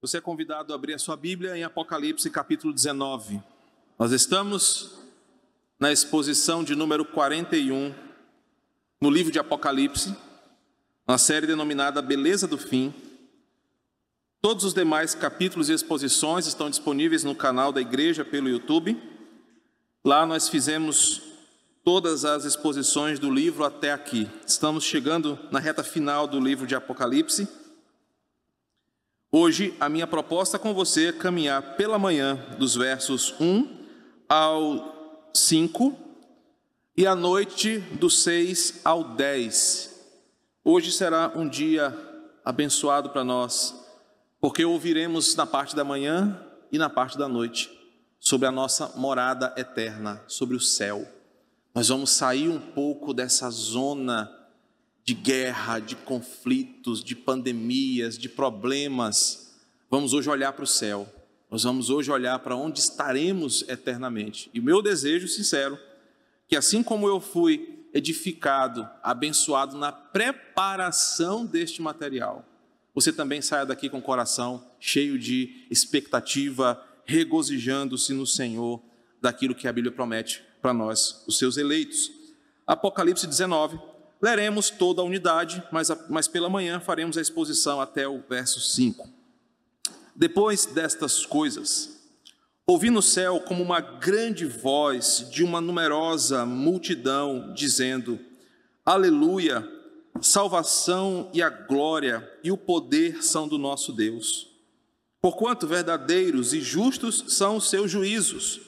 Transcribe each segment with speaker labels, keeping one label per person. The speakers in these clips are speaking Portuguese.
Speaker 1: Você é convidado a abrir a sua Bíblia em Apocalipse capítulo 19. Nós estamos na exposição de número 41 no livro de Apocalipse, na série denominada Beleza do Fim. Todos os demais capítulos e exposições estão disponíveis no canal da igreja pelo YouTube. Lá nós fizemos todas as exposições do livro até aqui. Estamos chegando na reta final do livro de Apocalipse. Hoje, a minha proposta com você é caminhar pela manhã dos versos 1 ao 5 e à noite dos 6 ao 10. Hoje será um dia abençoado para nós, porque ouviremos na parte da manhã e na parte da noite sobre a nossa morada eterna, sobre o céu. Nós vamos sair um pouco dessa zona de guerra, de conflitos, de pandemias, de problemas, vamos hoje olhar para o céu. Nós vamos hoje olhar para onde estaremos eternamente. E o meu desejo sincero, que assim como eu fui edificado, abençoado na preparação deste material, você também saia daqui com o coração cheio de expectativa, regozijando-se no Senhor daquilo que a Bíblia promete para nós, os seus eleitos. Apocalipse 19, Leremos toda a unidade, mas, mas pela manhã faremos a exposição até o verso 5. Depois destas coisas, ouvi no céu como uma grande voz de uma numerosa multidão, dizendo: Aleluia! Salvação e a glória e o poder são do nosso Deus. Porquanto verdadeiros e justos são os seus juízos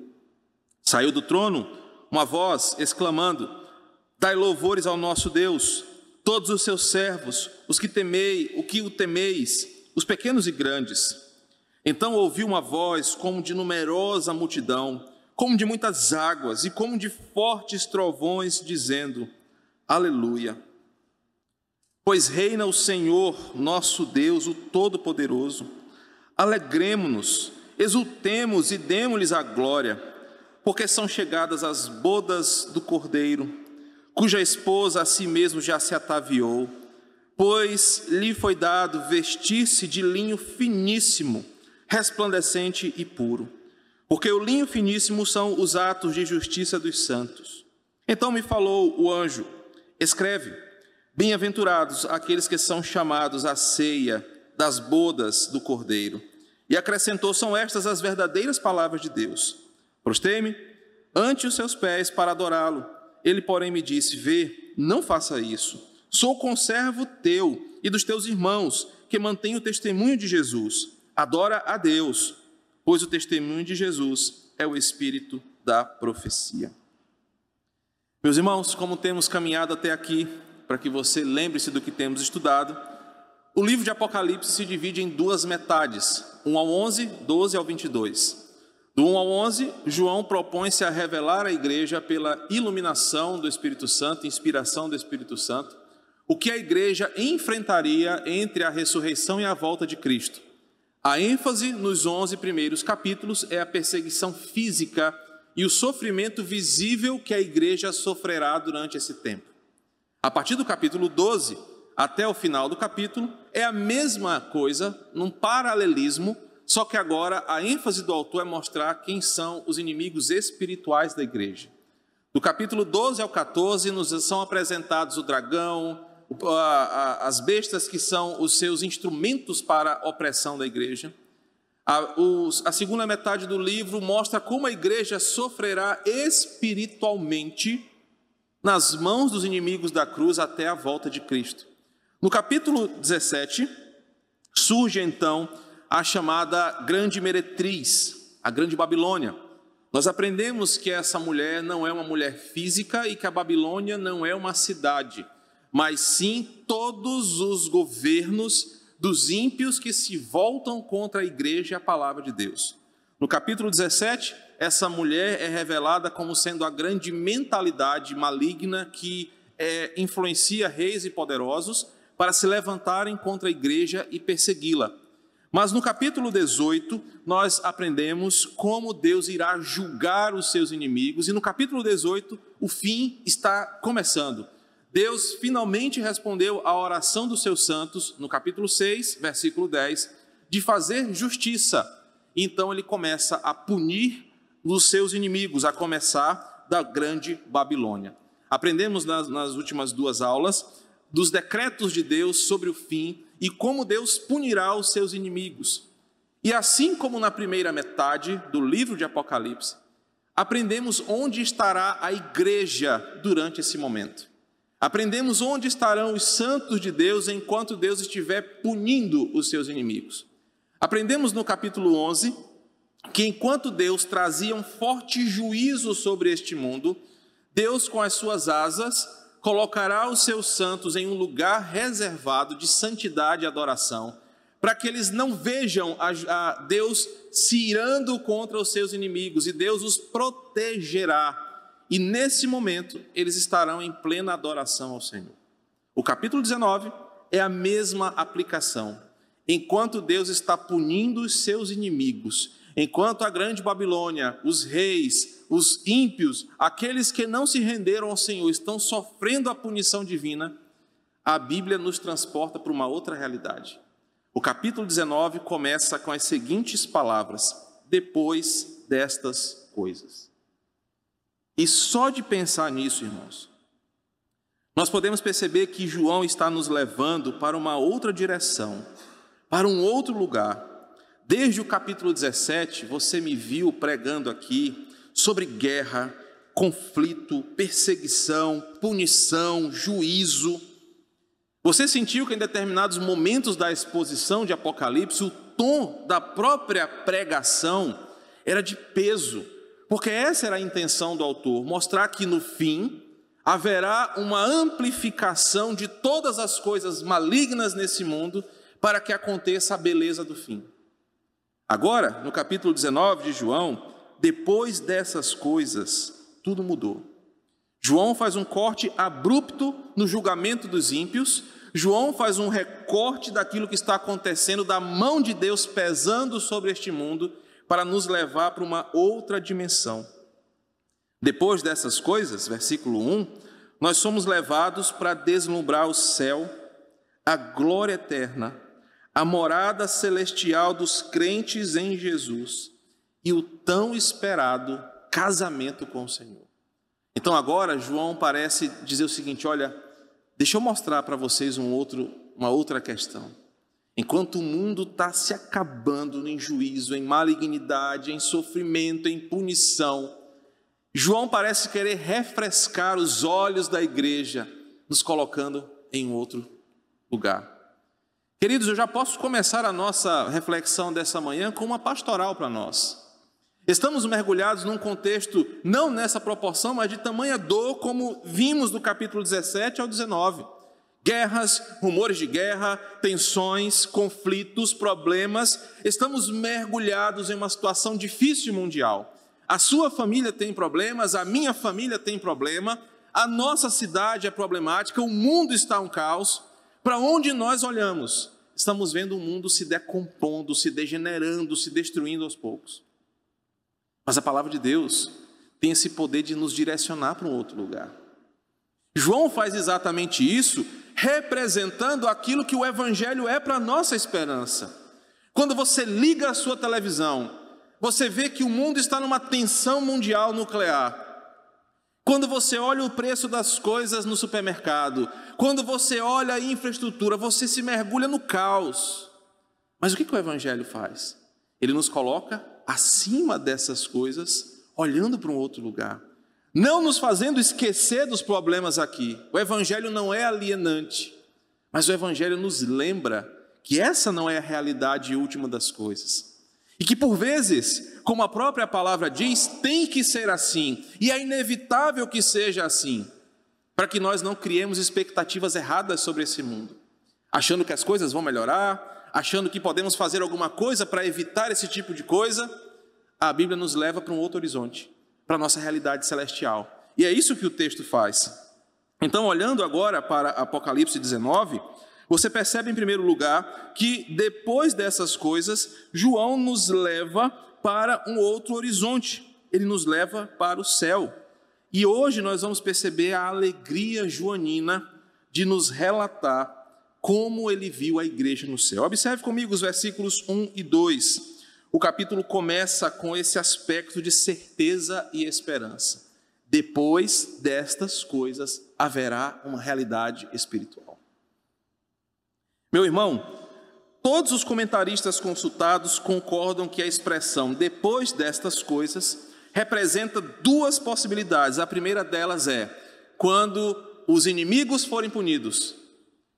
Speaker 1: Saiu do trono uma voz exclamando: Dai louvores ao nosso Deus, todos os seus servos, os que temei, o que o temeis, os pequenos e grandes. Então ouvi uma voz como de numerosa multidão, como de muitas águas e como de fortes trovões, dizendo: Aleluia. Pois reina o Senhor, nosso Deus, o Todo-Poderoso. Alegremo-nos, exultemos e demos-lhes a glória porque são chegadas as bodas do cordeiro, cuja esposa a si mesmo já se ataviou, pois lhe foi dado vestir-se de linho finíssimo, resplandecente e puro, porque o linho finíssimo são os atos de justiça dos santos. Então me falou o anjo: escreve, bem-aventurados aqueles que são chamados à ceia das bodas do cordeiro. E acrescentou: são estas as verdadeiras palavras de Deus. Prostei-me ante os seus pés para adorá-lo. Ele, porém, me disse: Vê, não faça isso. Sou conservo teu e dos teus irmãos, que mantêm o testemunho de Jesus. Adora a Deus, pois o testemunho de Jesus é o espírito da profecia. Meus irmãos, como temos caminhado até aqui, para que você lembre-se do que temos estudado, o livro de Apocalipse se divide em duas metades, 1 ao 11, 12 ao 22. Do 1 ao 11, João propõe-se a revelar à igreja pela iluminação do Espírito Santo, inspiração do Espírito Santo, o que a igreja enfrentaria entre a ressurreição e a volta de Cristo. A ênfase nos 11 primeiros capítulos é a perseguição física e o sofrimento visível que a igreja sofrerá durante esse tempo. A partir do capítulo 12 até o final do capítulo, é a mesma coisa, num paralelismo só que agora a ênfase do autor é mostrar quem são os inimigos espirituais da igreja. Do capítulo 12 ao 14, nos são apresentados o dragão, as bestas que são os seus instrumentos para a opressão da igreja. A, segunda metade do livro mostra como a igreja sofrerá espiritualmente nas mãos dos inimigos da cruz até a volta de Cristo. No capítulo 17, surge então a chamada Grande Meretriz, a Grande Babilônia. Nós aprendemos que essa mulher não é uma mulher física e que a Babilônia não é uma cidade, mas sim todos os governos dos ímpios que se voltam contra a igreja e a palavra de Deus. No capítulo 17, essa mulher é revelada como sendo a grande mentalidade maligna que é, influencia reis e poderosos para se levantarem contra a igreja e persegui-la. Mas no capítulo 18, nós aprendemos como Deus irá julgar os seus inimigos, e no capítulo 18, o fim está começando. Deus finalmente respondeu à oração dos seus santos, no capítulo 6, versículo 10, de fazer justiça. Então ele começa a punir os seus inimigos, a começar da grande Babilônia. Aprendemos nas, nas últimas duas aulas dos decretos de Deus sobre o fim e como Deus punirá os seus inimigos. E assim como na primeira metade do livro de Apocalipse, aprendemos onde estará a igreja durante esse momento. Aprendemos onde estarão os santos de Deus enquanto Deus estiver punindo os seus inimigos. Aprendemos no capítulo 11 que enquanto Deus trazia um forte juízo sobre este mundo, Deus com as suas asas colocará os seus santos em um lugar reservado de santidade e adoração, para que eles não vejam a, a Deus se irando contra os seus inimigos e Deus os protegerá. E nesse momento eles estarão em plena adoração ao Senhor. O capítulo 19 é a mesma aplicação. Enquanto Deus está punindo os seus inimigos, enquanto a grande Babilônia, os reis, os ímpios, aqueles que não se renderam ao Senhor, estão sofrendo a punição divina, a Bíblia nos transporta para uma outra realidade. O capítulo 19 começa com as seguintes palavras: depois destas coisas. E só de pensar nisso, irmãos, nós podemos perceber que João está nos levando para uma outra direção, para um outro lugar. Desde o capítulo 17, você me viu pregando aqui sobre guerra, conflito, perseguição, punição, juízo. Você sentiu que em determinados momentos da exposição de Apocalipse, o tom da própria pregação era de peso, porque essa era a intenção do autor, mostrar que no fim haverá uma amplificação de todas as coisas malignas nesse mundo para que aconteça a beleza do fim. Agora, no capítulo 19 de João, depois dessas coisas, tudo mudou. João faz um corte abrupto no julgamento dos ímpios. João faz um recorte daquilo que está acontecendo, da mão de Deus pesando sobre este mundo, para nos levar para uma outra dimensão. Depois dessas coisas, versículo 1, nós somos levados para deslumbrar o céu, a glória eterna, a morada celestial dos crentes em Jesus e o tão esperado casamento com o Senhor. Então agora João parece dizer o seguinte: olha, deixa eu mostrar para vocês um outro, uma outra questão. Enquanto o mundo está se acabando em juízo, em malignidade, em sofrimento, em punição, João parece querer refrescar os olhos da igreja, nos colocando em outro lugar. Queridos, eu já posso começar a nossa reflexão dessa manhã com uma pastoral para nós. Estamos mergulhados num contexto, não nessa proporção, mas de tamanha dor, como vimos do capítulo 17 ao 19. Guerras, rumores de guerra, tensões, conflitos, problemas. Estamos mergulhados em uma situação difícil mundial. A sua família tem problemas, a minha família tem problema, a nossa cidade é problemática, o mundo está um caos. Para onde nós olhamos, estamos vendo o mundo se decompondo, se degenerando, se destruindo aos poucos. Mas a palavra de Deus tem esse poder de nos direcionar para um outro lugar. João faz exatamente isso, representando aquilo que o Evangelho é para a nossa esperança. Quando você liga a sua televisão, você vê que o mundo está numa tensão mundial nuclear. Quando você olha o preço das coisas no supermercado, quando você olha a infraestrutura, você se mergulha no caos. Mas o que, que o Evangelho faz? Ele nos coloca acima dessas coisas, olhando para um outro lugar, não nos fazendo esquecer dos problemas aqui. O Evangelho não é alienante, mas o Evangelho nos lembra que essa não é a realidade última das coisas. E que por vezes, como a própria palavra diz, tem que ser assim, e é inevitável que seja assim, para que nós não criemos expectativas erradas sobre esse mundo. achando que as coisas vão melhorar, achando que podemos fazer alguma coisa para evitar esse tipo de coisa, a Bíblia nos leva para um outro horizonte, para a nossa realidade celestial. E é isso que o texto faz. Então, olhando agora para Apocalipse 19, você percebe em primeiro lugar que depois dessas coisas, João nos leva para um outro horizonte, ele nos leva para o céu. E hoje nós vamos perceber a alegria joanina de nos relatar como ele viu a igreja no céu. Observe comigo os versículos 1 e 2. O capítulo começa com esse aspecto de certeza e esperança. Depois destas coisas haverá uma realidade espiritual. Meu irmão, todos os comentaristas consultados concordam que a expressão depois destas coisas representa duas possibilidades. A primeira delas é quando os inimigos forem punidos,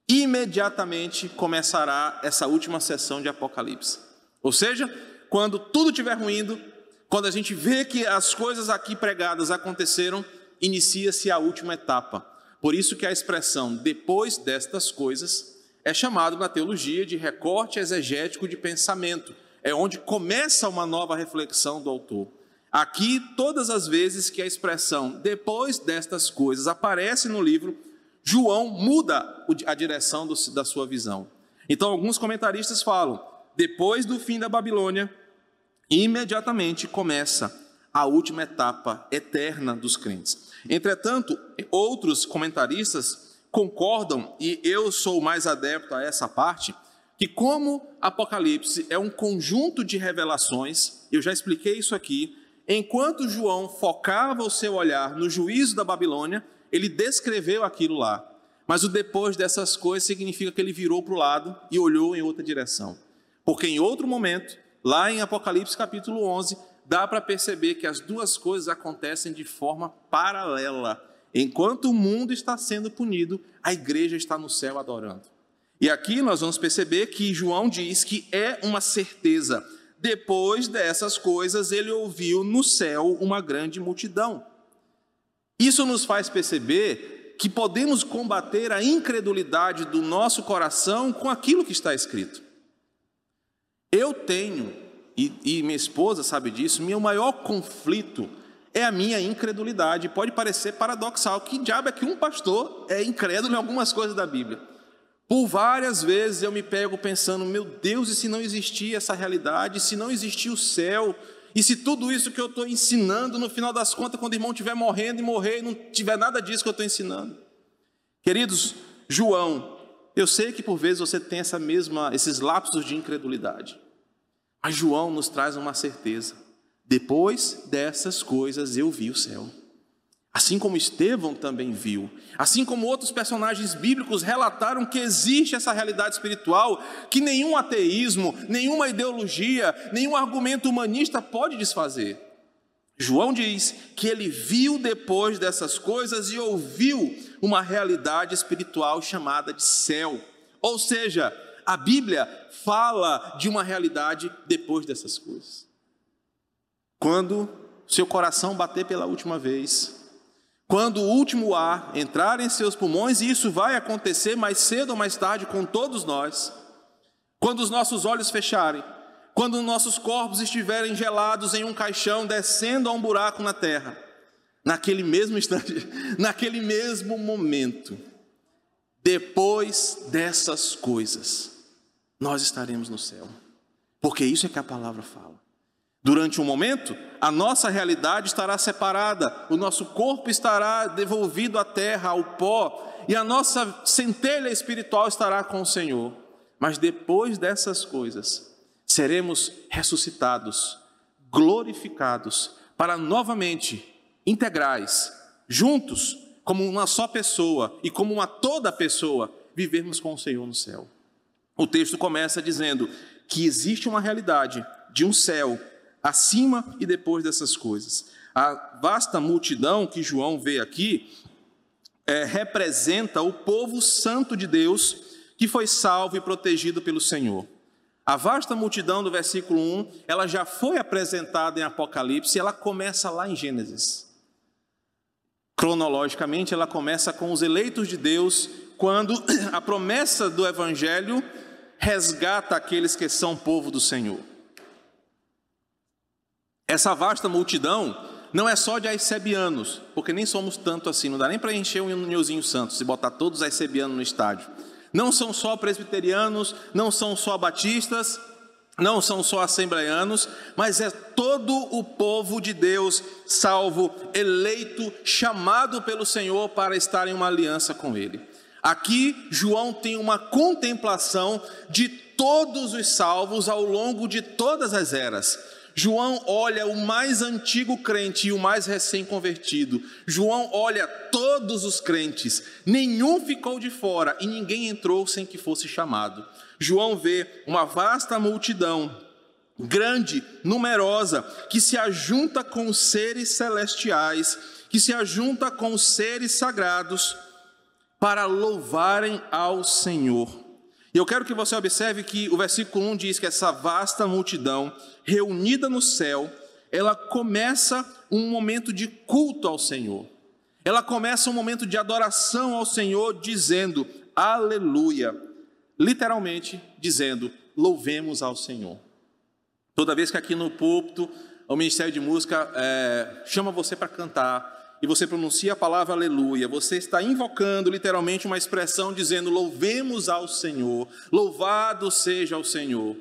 Speaker 1: imediatamente começará essa última sessão de Apocalipse. Ou seja, quando tudo estiver ruindo, quando a gente vê que as coisas aqui pregadas aconteceram, inicia-se a última etapa. Por isso que a expressão depois destas coisas é chamado na teologia de recorte exegético de pensamento. É onde começa uma nova reflexão do autor. Aqui, todas as vezes que a expressão depois destas coisas aparece no livro, João muda a direção da sua visão. Então, alguns comentaristas falam: depois do fim da Babilônia, imediatamente começa a última etapa eterna dos crentes. Entretanto, outros comentaristas concordam, e eu sou mais adepto a essa parte, que como Apocalipse é um conjunto de revelações, eu já expliquei isso aqui, Enquanto João focava o seu olhar no juízo da Babilônia, ele descreveu aquilo lá. Mas o depois dessas coisas significa que ele virou para o lado e olhou em outra direção. Porque em outro momento, lá em Apocalipse capítulo 11, dá para perceber que as duas coisas acontecem de forma paralela. Enquanto o mundo está sendo punido, a igreja está no céu adorando. E aqui nós vamos perceber que João diz que é uma certeza depois dessas coisas, ele ouviu no céu uma grande multidão. Isso nos faz perceber que podemos combater a incredulidade do nosso coração com aquilo que está escrito. Eu tenho, e, e minha esposa sabe disso, meu maior conflito é a minha incredulidade. Pode parecer paradoxal. Que diabo é que um pastor é incrédulo em algumas coisas da Bíblia? Por várias vezes eu me pego pensando, meu Deus, e se não existir essa realidade, se não existir o céu, e se tudo isso que eu estou ensinando, no final das contas, quando o irmão estiver morrendo e morrer, não tiver nada disso que eu estou ensinando. Queridos, João, eu sei que por vezes você tem essa mesma, esses lapsos de incredulidade, mas João nos traz uma certeza. Depois dessas coisas eu vi o céu. Assim como Estevão também viu, assim como outros personagens bíblicos relataram que existe essa realidade espiritual que nenhum ateísmo, nenhuma ideologia, nenhum argumento humanista pode desfazer. João diz que ele viu depois dessas coisas e ouviu uma realidade espiritual chamada de céu. Ou seja, a Bíblia fala de uma realidade depois dessas coisas. Quando seu coração bater pela última vez, quando o último ar entrar em seus pulmões, e isso vai acontecer mais cedo ou mais tarde com todos nós, quando os nossos olhos fecharem, quando nossos corpos estiverem gelados em um caixão descendo a um buraco na terra, naquele mesmo instante, naquele mesmo momento, depois dessas coisas, nós estaremos no céu, porque isso é que a palavra fala. Durante um momento, a nossa realidade estará separada, o nosso corpo estará devolvido à terra, ao pó, e a nossa centelha espiritual estará com o Senhor. Mas depois dessas coisas, seremos ressuscitados, glorificados, para novamente integrais, juntos, como uma só pessoa e como uma toda pessoa, vivermos com o Senhor no céu. O texto começa dizendo que existe uma realidade de um céu acima e depois dessas coisas. A vasta multidão que João vê aqui é, representa o povo santo de Deus que foi salvo e protegido pelo Senhor. A vasta multidão do versículo 1, ela já foi apresentada em Apocalipse, ela começa lá em Gênesis. Cronologicamente, ela começa com os eleitos de Deus quando a promessa do Evangelho resgata aqueles que são povo do Senhor. Essa vasta multidão não é só de aicebianos, porque nem somos tanto assim, não dá nem para encher um Nilzinho Santos e botar todos os aicebianos no estádio. Não são só presbiterianos, não são só batistas, não são só assembleianos, mas é todo o povo de Deus salvo, eleito, chamado pelo Senhor para estar em uma aliança com Ele. Aqui, João tem uma contemplação de todos os salvos ao longo de todas as eras. João olha o mais antigo crente e o mais recém-convertido. João olha todos os crentes, nenhum ficou de fora e ninguém entrou sem que fosse chamado. João vê uma vasta multidão, grande, numerosa, que se ajunta com os seres celestiais, que se ajunta com os seres sagrados para louvarem ao Senhor. E eu quero que você observe que o versículo 1 diz que essa vasta multidão reunida no céu, ela começa um momento de culto ao Senhor. Ela começa um momento de adoração ao Senhor, dizendo aleluia. Literalmente dizendo louvemos ao Senhor. Toda vez que aqui no púlpito o Ministério de Música é, chama você para cantar, e você pronuncia a palavra aleluia, você está invocando literalmente uma expressão dizendo: louvemos ao Senhor, louvado seja o Senhor.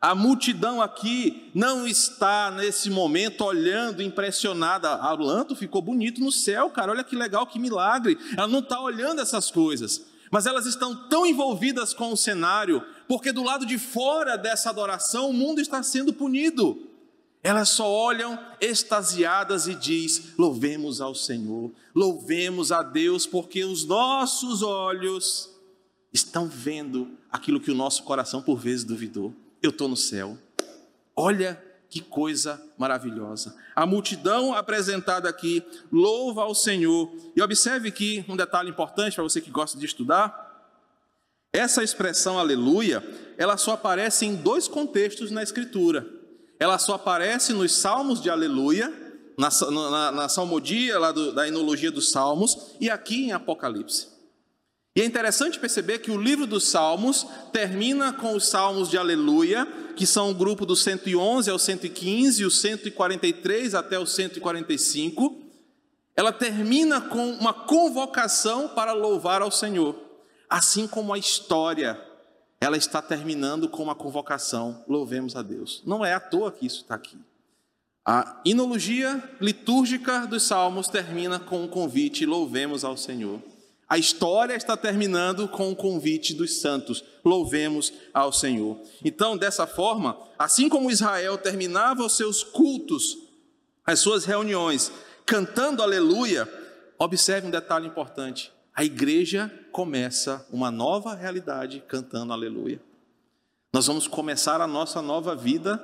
Speaker 1: A multidão aqui não está nesse momento olhando impressionada. A Lanto ficou bonito no céu, cara. Olha que legal, que milagre. Ela não está olhando essas coisas, mas elas estão tão envolvidas com o cenário, porque do lado de fora dessa adoração o mundo está sendo punido. Elas só olham extasiadas e diz: louvemos ao Senhor, louvemos a Deus, porque os nossos olhos estão vendo aquilo que o nosso coração por vezes duvidou. Eu estou no céu. Olha que coisa maravilhosa. A multidão apresentada aqui louva ao Senhor. E observe aqui um detalhe importante para você que gosta de estudar. Essa expressão aleluia, ela só aparece em dois contextos na Escritura ela só aparece nos salmos de aleluia, na, na, na salmodia lá do, da enologia dos salmos e aqui em Apocalipse. E é interessante perceber que o livro dos salmos termina com os salmos de aleluia, que são o grupo do 111 ao 115, o 143 até o 145. Ela termina com uma convocação para louvar ao Senhor, assim como a história ela está terminando com uma convocação: louvemos a Deus. Não é à toa que isso está aqui. A inologia litúrgica dos Salmos termina com um convite: louvemos ao Senhor. A história está terminando com o convite dos santos: louvemos ao Senhor. Então, dessa forma, assim como Israel terminava os seus cultos, as suas reuniões, cantando aleluia, observe um detalhe importante: a igreja começa uma nova realidade cantando aleluia. Nós vamos começar a nossa nova vida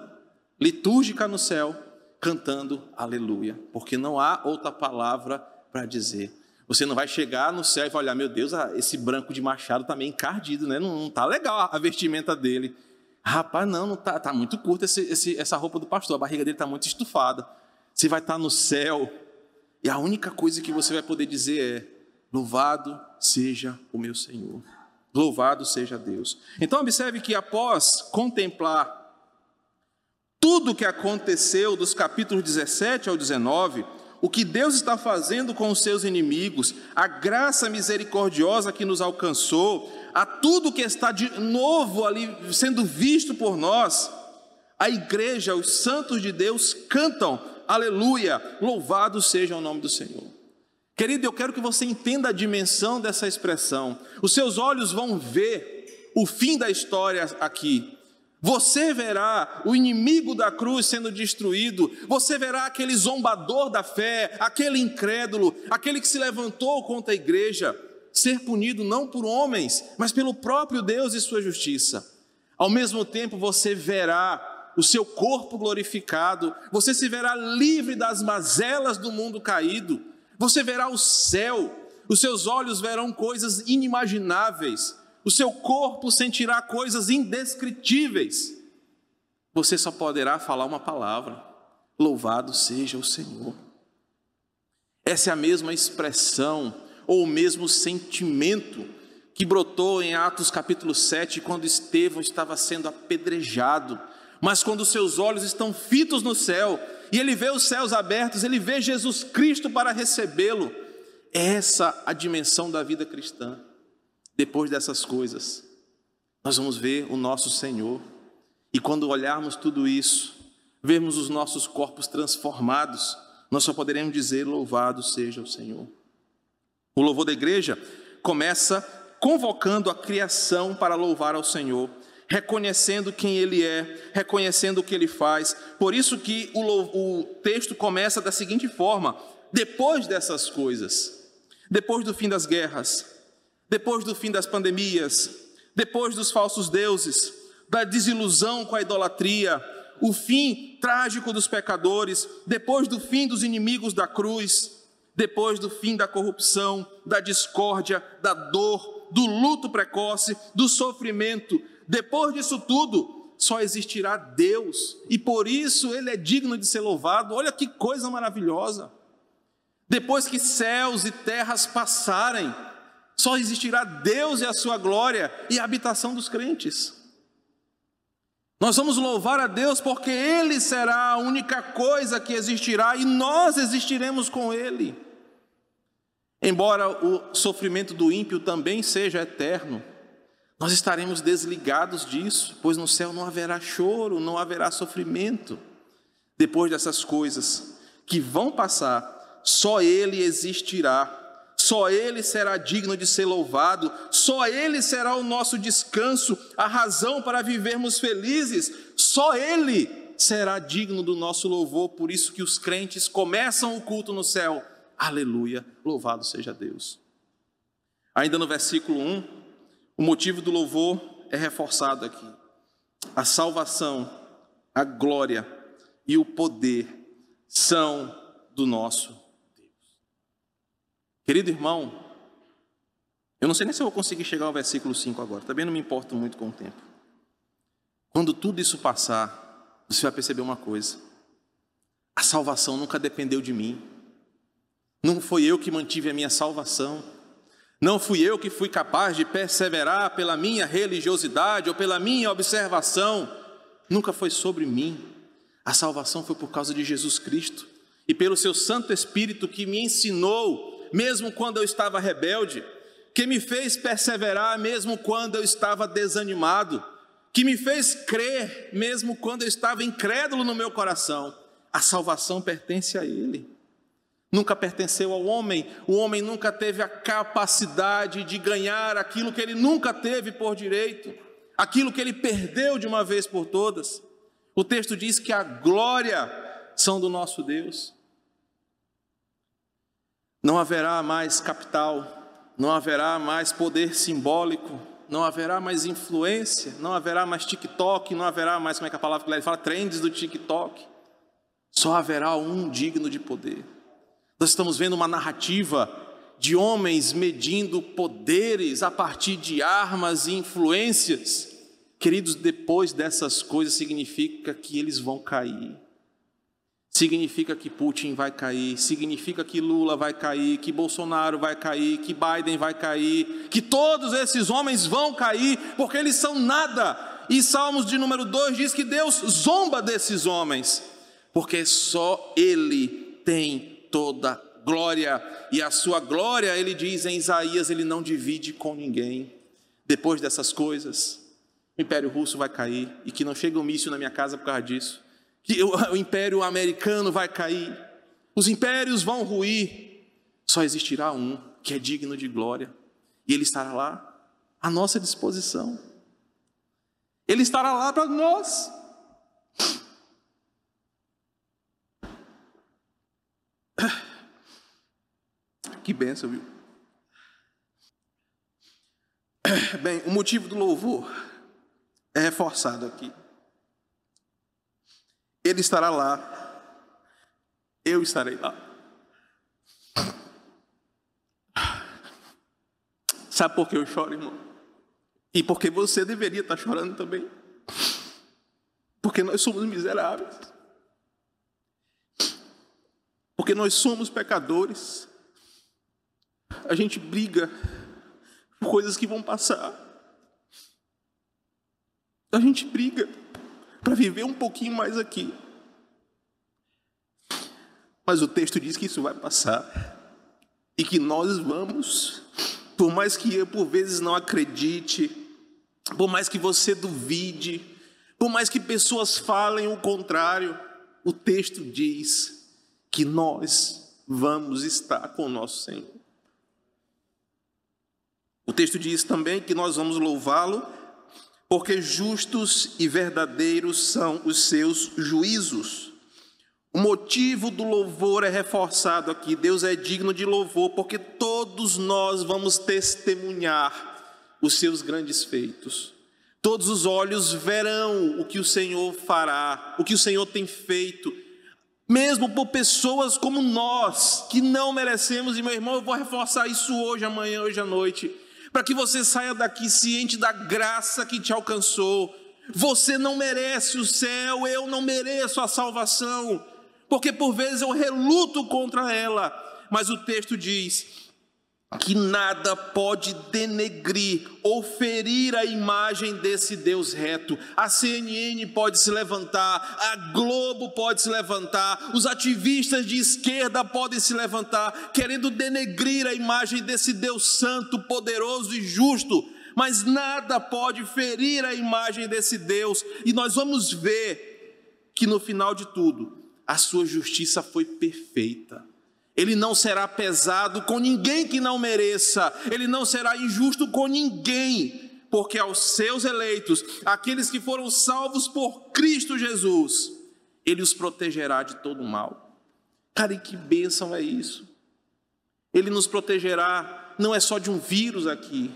Speaker 1: litúrgica no céu cantando aleluia, porque não há outra palavra para dizer. Você não vai chegar no céu e vai olhar, meu Deus, esse branco de machado está meio encardido, né? Não, está legal a vestimenta dele. Rapaz, não, não tá, tá muito curta essa roupa do pastor, a barriga dele está muito estufada. Você vai estar tá no céu e a única coisa que você vai poder dizer é: Louvado seja o meu Senhor. Louvado seja Deus. Então, observe que após contemplar tudo o que aconteceu dos capítulos 17 ao 19, o que Deus está fazendo com os seus inimigos, a graça misericordiosa que nos alcançou, a tudo que está de novo ali sendo visto por nós, a igreja, os santos de Deus cantam, aleluia, louvado seja o nome do Senhor. Querido, eu quero que você entenda a dimensão dessa expressão. Os seus olhos vão ver o fim da história aqui. Você verá o inimigo da cruz sendo destruído, você verá aquele zombador da fé, aquele incrédulo, aquele que se levantou contra a igreja, ser punido não por homens, mas pelo próprio Deus e sua justiça. Ao mesmo tempo, você verá o seu corpo glorificado, você se verá livre das mazelas do mundo caído, você verá o céu, os seus olhos verão coisas inimagináveis, o seu corpo sentirá coisas indescritíveis. Você só poderá falar uma palavra: Louvado seja o Senhor. Essa é a mesma expressão ou o mesmo sentimento que brotou em Atos capítulo 7, quando Estevão estava sendo apedrejado, mas quando seus olhos estão fitos no céu, e ele vê os céus abertos, ele vê Jesus Cristo para recebê-lo. Essa a dimensão da vida cristã. Depois dessas coisas, nós vamos ver o nosso Senhor. E quando olharmos tudo isso, vermos os nossos corpos transformados, nós só poderemos dizer: Louvado seja o Senhor. O louvor da igreja começa convocando a criação para louvar ao Senhor, reconhecendo quem Ele é, reconhecendo o que Ele faz. Por isso que o, o texto começa da seguinte forma: depois dessas coisas, depois do fim das guerras, depois do fim das pandemias, depois dos falsos deuses, da desilusão com a idolatria, o fim trágico dos pecadores, depois do fim dos inimigos da cruz, depois do fim da corrupção, da discórdia, da dor, do luto precoce, do sofrimento, depois disso tudo, só existirá Deus, e por isso ele é digno de ser louvado. Olha que coisa maravilhosa. Depois que céus e terras passarem, só existirá Deus e a sua glória e a habitação dos crentes. Nós vamos louvar a Deus porque Ele será a única coisa que existirá e nós existiremos com Ele. Embora o sofrimento do ímpio também seja eterno, nós estaremos desligados disso, pois no céu não haverá choro, não haverá sofrimento. Depois dessas coisas que vão passar, só Ele existirá só Ele será digno de ser louvado, só Ele será o nosso descanso, a razão para vivermos felizes, só Ele será digno do nosso louvor, por isso que os crentes começam o culto no céu. Aleluia, louvado seja Deus. Ainda no versículo 1, o motivo do louvor é reforçado aqui. A salvação, a glória e o poder são do nosso Querido irmão, eu não sei nem se eu vou conseguir chegar ao versículo 5 agora, também não me importo muito com o tempo. Quando tudo isso passar, você vai perceber uma coisa: a salvação nunca dependeu de mim, não foi eu que mantive a minha salvação, não fui eu que fui capaz de perseverar pela minha religiosidade ou pela minha observação, nunca foi sobre mim. A salvação foi por causa de Jesus Cristo e pelo seu Santo Espírito que me ensinou mesmo quando eu estava rebelde, que me fez perseverar mesmo quando eu estava desanimado, que me fez crer mesmo quando eu estava incrédulo no meu coração. A salvação pertence a Ele. Nunca pertenceu ao homem, o homem nunca teve a capacidade de ganhar aquilo que ele nunca teve por direito, aquilo que ele perdeu de uma vez por todas. O texto diz que a glória são do nosso Deus. Não haverá mais capital, não haverá mais poder simbólico, não haverá mais influência, não haverá mais TikTok, não haverá mais, como é que a palavra que ele fala, trends do TikTok. Só haverá um digno de poder. Nós estamos vendo uma narrativa de homens medindo poderes a partir de armas e influências. Queridos, depois dessas coisas significa que eles vão cair significa que Putin vai cair, significa que Lula vai cair, que Bolsonaro vai cair, que Biden vai cair, que todos esses homens vão cair, porque eles são nada. E Salmos de número 2 diz que Deus zomba desses homens, porque só Ele tem toda glória, e a sua glória, ele diz em Isaías, ele não divide com ninguém. Depois dessas coisas, o Império Russo vai cair, e que não chega um míssil na minha casa por causa disso que o império americano vai cair, os impérios vão ruir, só existirá um que é digno de glória, e ele estará lá à nossa disposição. Ele estará lá para nós. Que benção, viu? Bem, o motivo do louvor é reforçado aqui. Ele estará lá, eu estarei lá. Sabe por que eu choro, irmão? E porque você deveria estar chorando também. Porque nós somos miseráveis. Porque nós somos pecadores. A gente briga por coisas que vão passar. A gente briga para viver um pouquinho mais aqui. Mas o texto diz que isso vai passar e que nós vamos, por mais que eu por vezes não acredite, por mais que você duvide, por mais que pessoas falem o contrário, o texto diz que nós vamos estar com o nosso Senhor. O texto diz também que nós vamos louvá-lo, porque justos e verdadeiros são os seus juízos. O motivo do louvor é reforçado aqui. Deus é digno de louvor, porque todos nós vamos testemunhar os seus grandes feitos. Todos os olhos verão o que o Senhor fará, o que o Senhor tem feito, mesmo por pessoas como nós, que não merecemos, e meu irmão, eu vou reforçar isso hoje, amanhã, hoje à noite, para que você saia daqui ciente da graça que te alcançou. Você não merece o céu, eu não mereço a salvação, porque por vezes eu reluto contra ela, mas o texto diz: que nada pode denegrir ou ferir a imagem desse Deus reto. A CNN pode se levantar, a Globo pode se levantar, os ativistas de esquerda podem se levantar, querendo denegrir a imagem desse Deus santo, poderoso e justo, mas nada pode ferir a imagem desse Deus, e nós vamos ver que no final de tudo, a sua justiça foi perfeita. Ele não será pesado com ninguém que não mereça, ele não será injusto com ninguém, porque aos seus eleitos, aqueles que foram salvos por Cristo Jesus, ele os protegerá de todo mal. Cara, e que bênção é isso? Ele nos protegerá, não é só de um vírus aqui,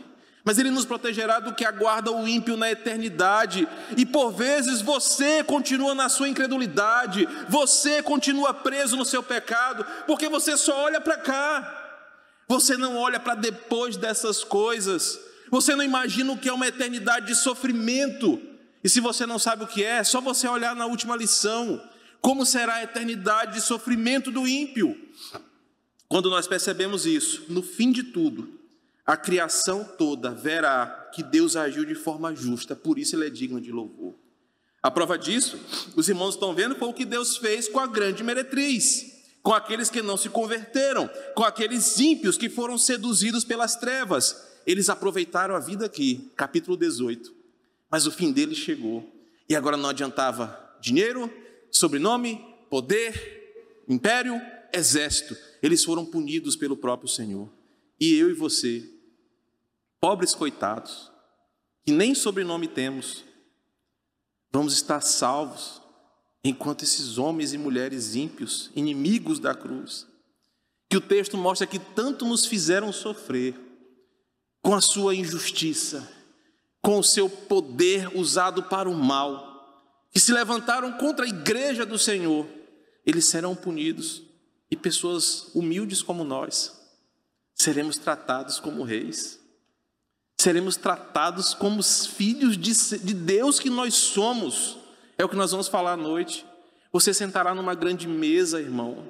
Speaker 1: mas Ele nos protegerá do que aguarda o ímpio na eternidade. E por vezes você continua na sua incredulidade, você continua preso no seu pecado, porque você só olha para cá, você não olha para depois dessas coisas, você não imagina o que é uma eternidade de sofrimento. E se você não sabe o que é, é só você olhar na última lição. Como será a eternidade de sofrimento do ímpio? Quando nós percebemos isso, no fim de tudo, a criação toda verá que Deus agiu de forma justa, por isso ele é digno de louvor. A prova disso, os irmãos estão vendo, foi o que Deus fez com a grande meretriz, com aqueles que não se converteram, com aqueles ímpios que foram seduzidos pelas trevas. Eles aproveitaram a vida aqui, capítulo 18. Mas o fim deles chegou. E agora não adiantava dinheiro, sobrenome, poder, império, exército. Eles foram punidos pelo próprio Senhor. E eu e você pobres coitados, que nem sobrenome temos, vamos estar salvos enquanto esses homens e mulheres ímpios, inimigos da cruz, que o texto mostra que tanto nos fizeram sofrer com a sua injustiça, com o seu poder usado para o mal, que se levantaram contra a igreja do Senhor, eles serão punidos. E pessoas humildes como nós seremos tratados como reis seremos tratados como os filhos de Deus que nós somos. É o que nós vamos falar à noite. Você sentará numa grande mesa, irmão.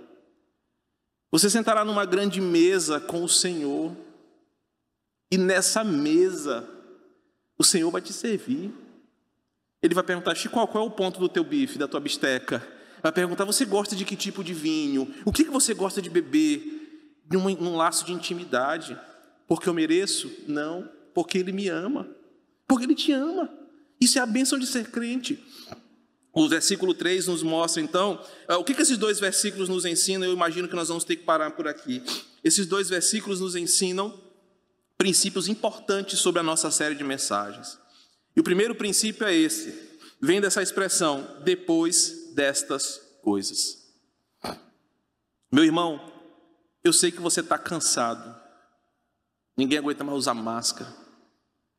Speaker 1: Você sentará numa grande mesa com o Senhor. E nessa mesa, o Senhor vai te servir. Ele vai perguntar, Chico, qual, qual é o ponto do teu bife, da tua bisteca? Vai perguntar, você gosta de que tipo de vinho? O que, que você gosta de beber? Num, num laço de intimidade. Porque eu mereço? Não porque Ele me ama, porque Ele te ama. Isso é a bênção de ser crente. O versículo 3 nos mostra, então, é, o que, que esses dois versículos nos ensinam? Eu imagino que nós vamos ter que parar por aqui. Esses dois versículos nos ensinam princípios importantes sobre a nossa série de mensagens. E o primeiro princípio é esse: vem dessa expressão, depois destas coisas. Meu irmão, eu sei que você está cansado, ninguém aguenta mais usar máscara.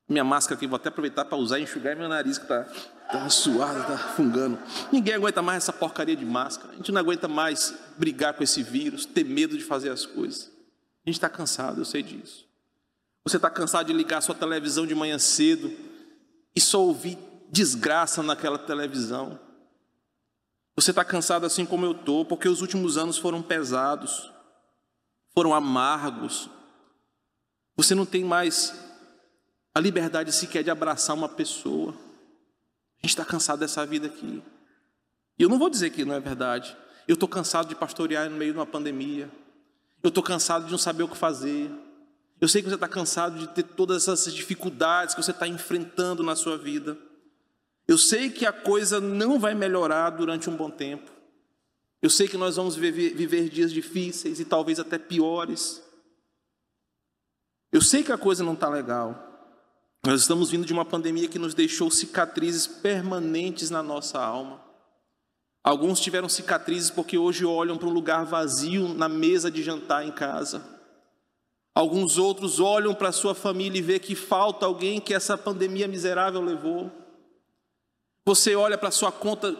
Speaker 1: Minha máscara aqui, vou até aproveitar para usar e enxugar meu nariz que está tá suado, está fungando. Ninguém aguenta mais essa porcaria de máscara. A gente não aguenta mais brigar com esse vírus, ter medo de fazer as coisas. A gente está cansado, eu sei disso. Você está cansado de ligar sua televisão de manhã cedo e só ouvir desgraça naquela televisão. Você está cansado assim como eu estou, porque os últimos anos foram pesados, foram amargos. Você não tem mais a liberdade sequer de abraçar uma pessoa. A gente está cansado dessa vida aqui. E eu não vou dizer que não é verdade. Eu estou cansado de pastorear no meio de uma pandemia. Eu estou cansado de não saber o que fazer. Eu sei que você está cansado de ter todas essas dificuldades que você está enfrentando na sua vida. Eu sei que a coisa não vai melhorar durante um bom tempo. Eu sei que nós vamos viver, dias difíceis e talvez até piores. Eu sei que a coisa não está legal. Nós estamos vindo de uma pandemia que nos deixou cicatrizes permanentes na nossa alma. Alguns tiveram cicatrizes porque hoje olham para um lugar vazio na mesa de jantar em casa. Alguns outros olham para sua família e vê que falta alguém que essa pandemia miserável levou. Você olha para sua conta,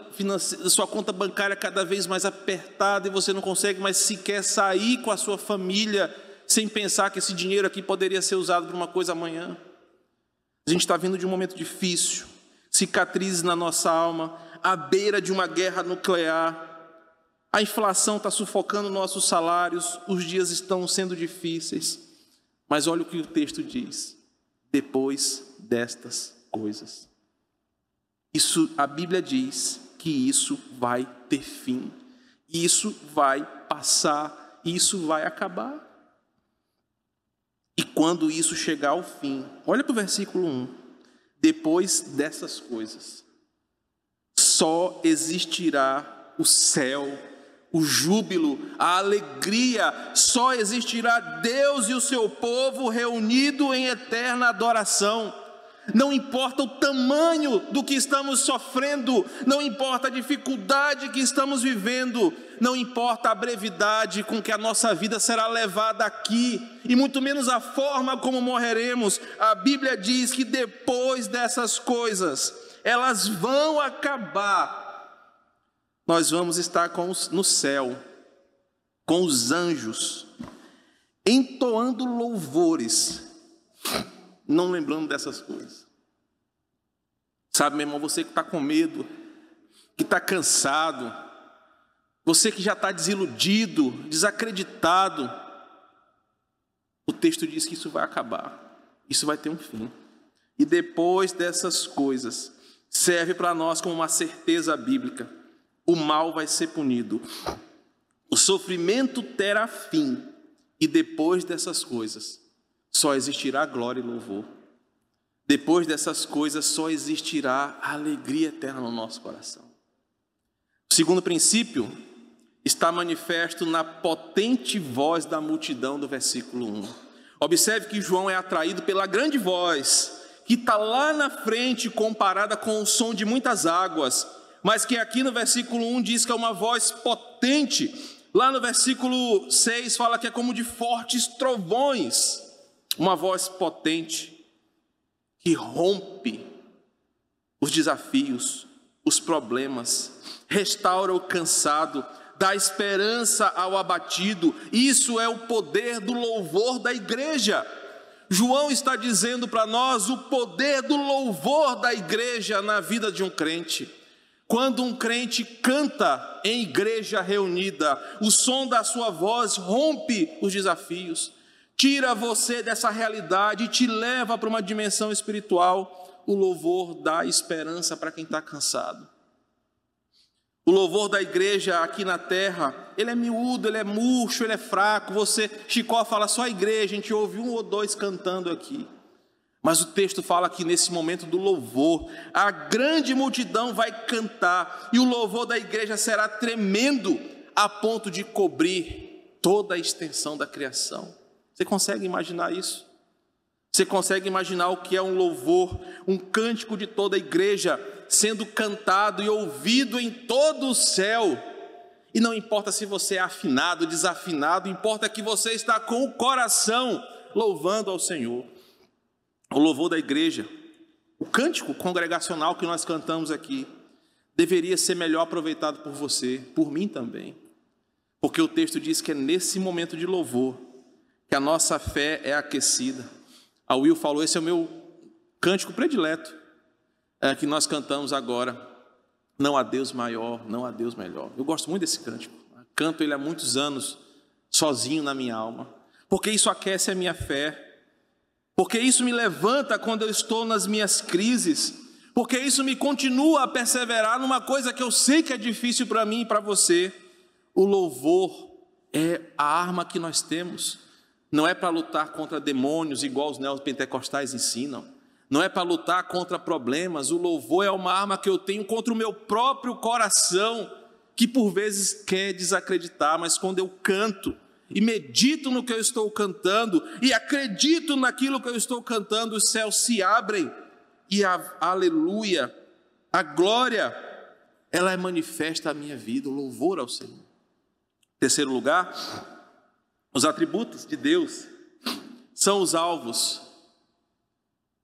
Speaker 1: sua conta bancária cada vez mais apertada e você não consegue mais sequer sair com a sua família sem pensar que esse dinheiro aqui poderia ser usado para uma coisa amanhã. A gente está vindo de um momento difícil, cicatrizes na nossa alma, à beira de uma guerra nuclear. A inflação está sufocando nossos salários, os dias estão sendo difíceis. Mas olha o que o texto diz: depois destas coisas. Isso, a Bíblia diz que isso vai ter fim, isso vai passar, isso vai acabar. E quando isso chegar ao fim, olha para o versículo 1. Depois dessas coisas, só existirá o céu, o júbilo, a alegria, só existirá Deus e o seu povo reunido em eterna adoração. Não importa o tamanho do que estamos sofrendo, não importa a dificuldade que estamos vivendo, não importa a brevidade com que a nossa vida será levada aqui, e muito menos a forma como morreremos, a Bíblia diz que depois dessas coisas, elas vão acabar. Nós vamos estar os, no céu, com os anjos, entoando louvores não lembrando dessas coisas. Sabe, meu irmão, você que está com medo, que está cansado, você que já está desiludido, desacreditado, o texto diz que isso vai acabar, isso vai ter um fim. E depois dessas coisas, serve para nós como uma certeza bíblica: o mal vai ser punido, o sofrimento terá fim, e depois dessas coisas, só existirá glória e louvor. Depois dessas coisas, só existirá alegria eterna no nosso coração. O segundo princípio está manifesto na potente voz da multidão do versículo 1. Observe que João é atraído pela grande voz, que está lá na frente, comparada com o som de muitas águas, mas que aqui no versículo 1 diz que é uma voz potente. Lá no versículo 6 fala que é como de fortes trovões uma voz potente que rompe os desafios, os problemas, restaura o cansado, dá esperança ao abatido. Isso é o poder do louvor da igreja. João está dizendo para nós o poder do louvor da igreja na vida de um crente. Quando um crente canta em igreja reunida, o som da sua voz rompe os desafios tira você dessa realidade e te leva para uma dimensão espiritual. O louvor dá esperança para quem está cansado. O louvor da igreja aqui na terra, ele é miúdo, ele é murcho, ele é fraco. Você, Chicó fala só a igreja, a gente ouve um ou dois cantando aqui. Mas o texto fala que nesse momento do louvor, a grande multidão vai cantar e o louvor da igreja será tremendo a ponto de cobrir toda a extensão da criação. Você consegue imaginar isso? Você consegue imaginar o que é um louvor, um cântico de toda a igreja sendo cantado e ouvido em todo o céu? E não importa se você é afinado, desafinado, importa que você está com o coração louvando ao Senhor. O louvor da igreja, o cântico congregacional que nós cantamos aqui, deveria ser melhor aproveitado por você, por mim também. Porque o texto diz que é nesse momento de louvor que a nossa fé é aquecida. A Will falou: esse é o meu cântico predileto, é, que nós cantamos agora. Não há Deus maior, não há Deus melhor. Eu gosto muito desse cântico. Canto ele há muitos anos, sozinho na minha alma, porque isso aquece a minha fé. porque isso me levanta quando eu estou nas minhas crises, porque isso me continua a perseverar numa coisa que eu sei que é difícil para mim e para você. O louvor é a arma que nós temos. Não é para lutar contra demônios, igual os neopentecostais ensinam. Não é para lutar contra problemas. O louvor é uma arma que eu tenho contra o meu próprio coração, que por vezes quer desacreditar, mas quando eu canto, e medito no que eu estou cantando e acredito naquilo que eu estou cantando, os céus se abrem e a aleluia, a glória, ela é manifesta a minha vida, o louvor ao Senhor. Terceiro lugar, os atributos de Deus são os alvos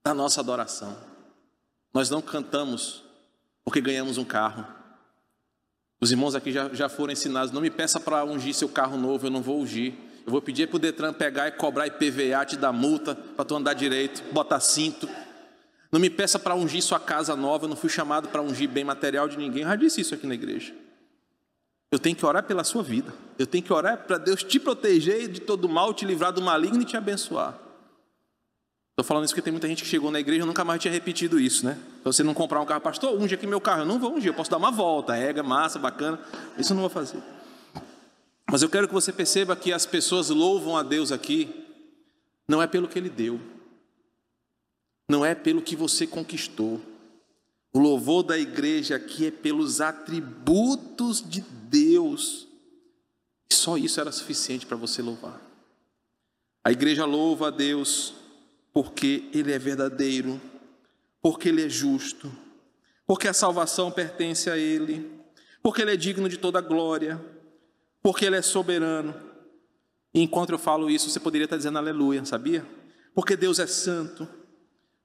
Speaker 1: da nossa adoração. Nós não cantamos porque ganhamos um carro. Os irmãos aqui já, já foram ensinados: não me peça para ungir seu carro novo, eu não vou ungir. Eu vou pedir para o Detran pegar e cobrar IPVA, te dar multa para tu andar direito, botar cinto. Não me peça para ungir sua casa nova, eu não fui chamado para ungir bem material de ninguém. Eu já disse isso aqui na igreja. Eu tenho que orar pela sua vida. Eu tenho que orar para Deus te proteger de todo mal, te livrar do maligno e te abençoar. Estou falando isso porque tem muita gente que chegou na igreja e nunca mais tinha repetido isso, né? Então, você não comprar um carro, pastor, unge aqui meu carro. Eu não vou ungir, eu posso dar uma volta, rega, massa, bacana. Isso eu não vou fazer. Mas eu quero que você perceba que as pessoas louvam a Deus aqui, não é pelo que Ele deu, não é pelo que você conquistou. O louvor da igreja aqui é pelos atributos de Deus. E só isso era suficiente para você louvar. A igreja louva a Deus porque Ele é verdadeiro, porque Ele é justo, porque a salvação pertence a Ele, porque Ele é digno de toda glória, porque Ele é soberano. E enquanto eu falo isso, você poderia estar dizendo aleluia, sabia? Porque Deus é santo,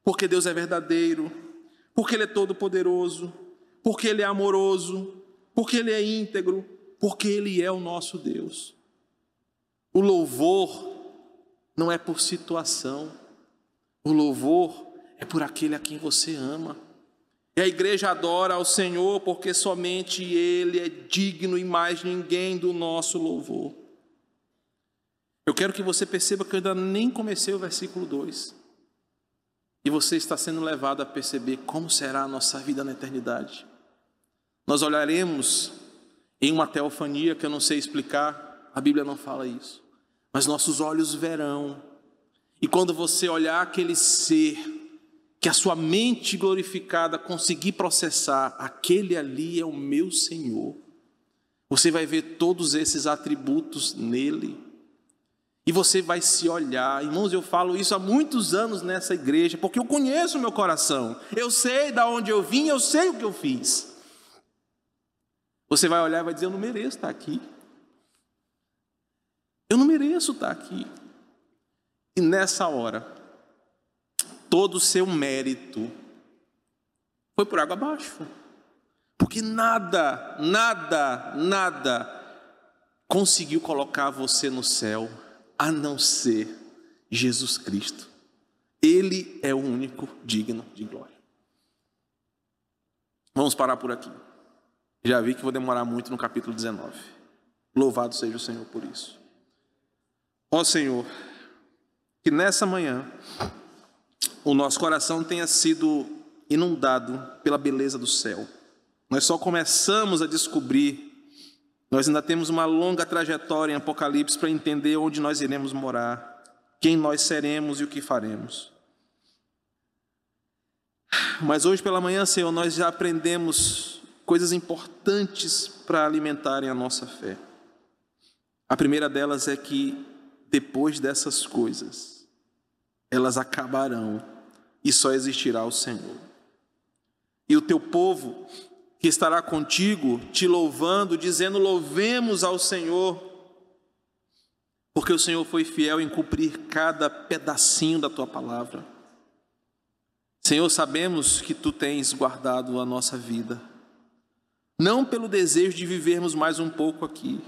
Speaker 1: porque Deus é verdadeiro, porque Ele é todo-poderoso, porque Ele é amoroso, porque Ele é íntegro, porque Ele é o nosso Deus. O louvor não é por situação, o louvor é por aquele a quem você ama. E a igreja adora ao Senhor porque somente Ele é digno e mais ninguém do nosso louvor. Eu quero que você perceba que eu ainda nem comecei o versículo 2. E você está sendo levado a perceber como será a nossa vida na eternidade. Nós olharemos em uma teofania que eu não sei explicar, a Bíblia não fala isso. Mas nossos olhos verão e quando você olhar aquele ser, que a sua mente glorificada conseguir processar, aquele ali é o meu Senhor. Você vai ver todos esses atributos nele. E você vai se olhar. Irmãos, eu falo isso há muitos anos nessa igreja, porque eu conheço o meu coração. Eu sei de onde eu vim, eu sei o que eu fiz. Você vai olhar e vai dizer: Eu não mereço estar aqui. Eu não mereço estar aqui. E nessa hora, todo o seu mérito foi por água abaixo. Porque nada, nada, nada conseguiu colocar você no céu a não ser Jesus Cristo. Ele é o único digno de glória. Vamos parar por aqui. Já vi que vou demorar muito no capítulo 19. Louvado seja o Senhor por isso. Ó Senhor, que nessa manhã o nosso coração tenha sido inundado pela beleza do céu. Nós só começamos a descobrir, nós ainda temos uma longa trajetória em Apocalipse para entender onde nós iremos morar, quem nós seremos e o que faremos. Mas hoje pela manhã, Senhor, nós já aprendemos coisas importantes para alimentarem a nossa fé. A primeira delas é que depois dessas coisas, elas acabarão e só existirá o Senhor. E o teu povo que estará contigo, te louvando, dizendo: Louvemos ao Senhor, porque o Senhor foi fiel em cumprir cada pedacinho da tua palavra. Senhor, sabemos que tu tens guardado a nossa vida, não pelo desejo de vivermos mais um pouco aqui,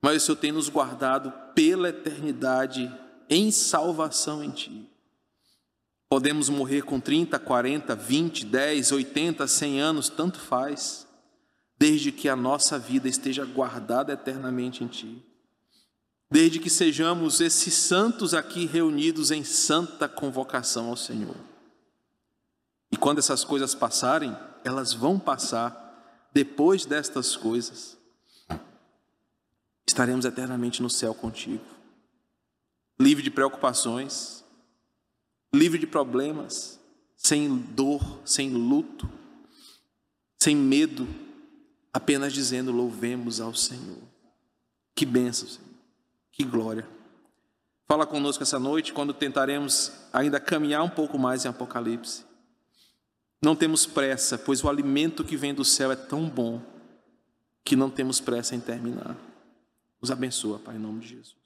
Speaker 1: mas o Senhor tem nos guardado pela eternidade em salvação em Ti. Podemos morrer com 30, 40, 20, 10, 80, 100 anos, tanto faz, desde que a nossa vida esteja guardada eternamente em Ti. desde que sejamos esses santos aqui reunidos em santa convocação ao Senhor. E quando essas coisas passarem, elas vão passar, depois destas coisas, estaremos eternamente no céu contigo, livre de preocupações, livre de problemas, sem dor, sem luto, sem medo, apenas dizendo: louvemos ao Senhor. Que bênção, Senhor. Que glória. Fala conosco essa noite quando tentaremos ainda caminhar um pouco mais em Apocalipse. Não temos pressa, pois o alimento que vem do céu é tão bom que não temos pressa em terminar. Nos abençoa, Pai, em nome de Jesus.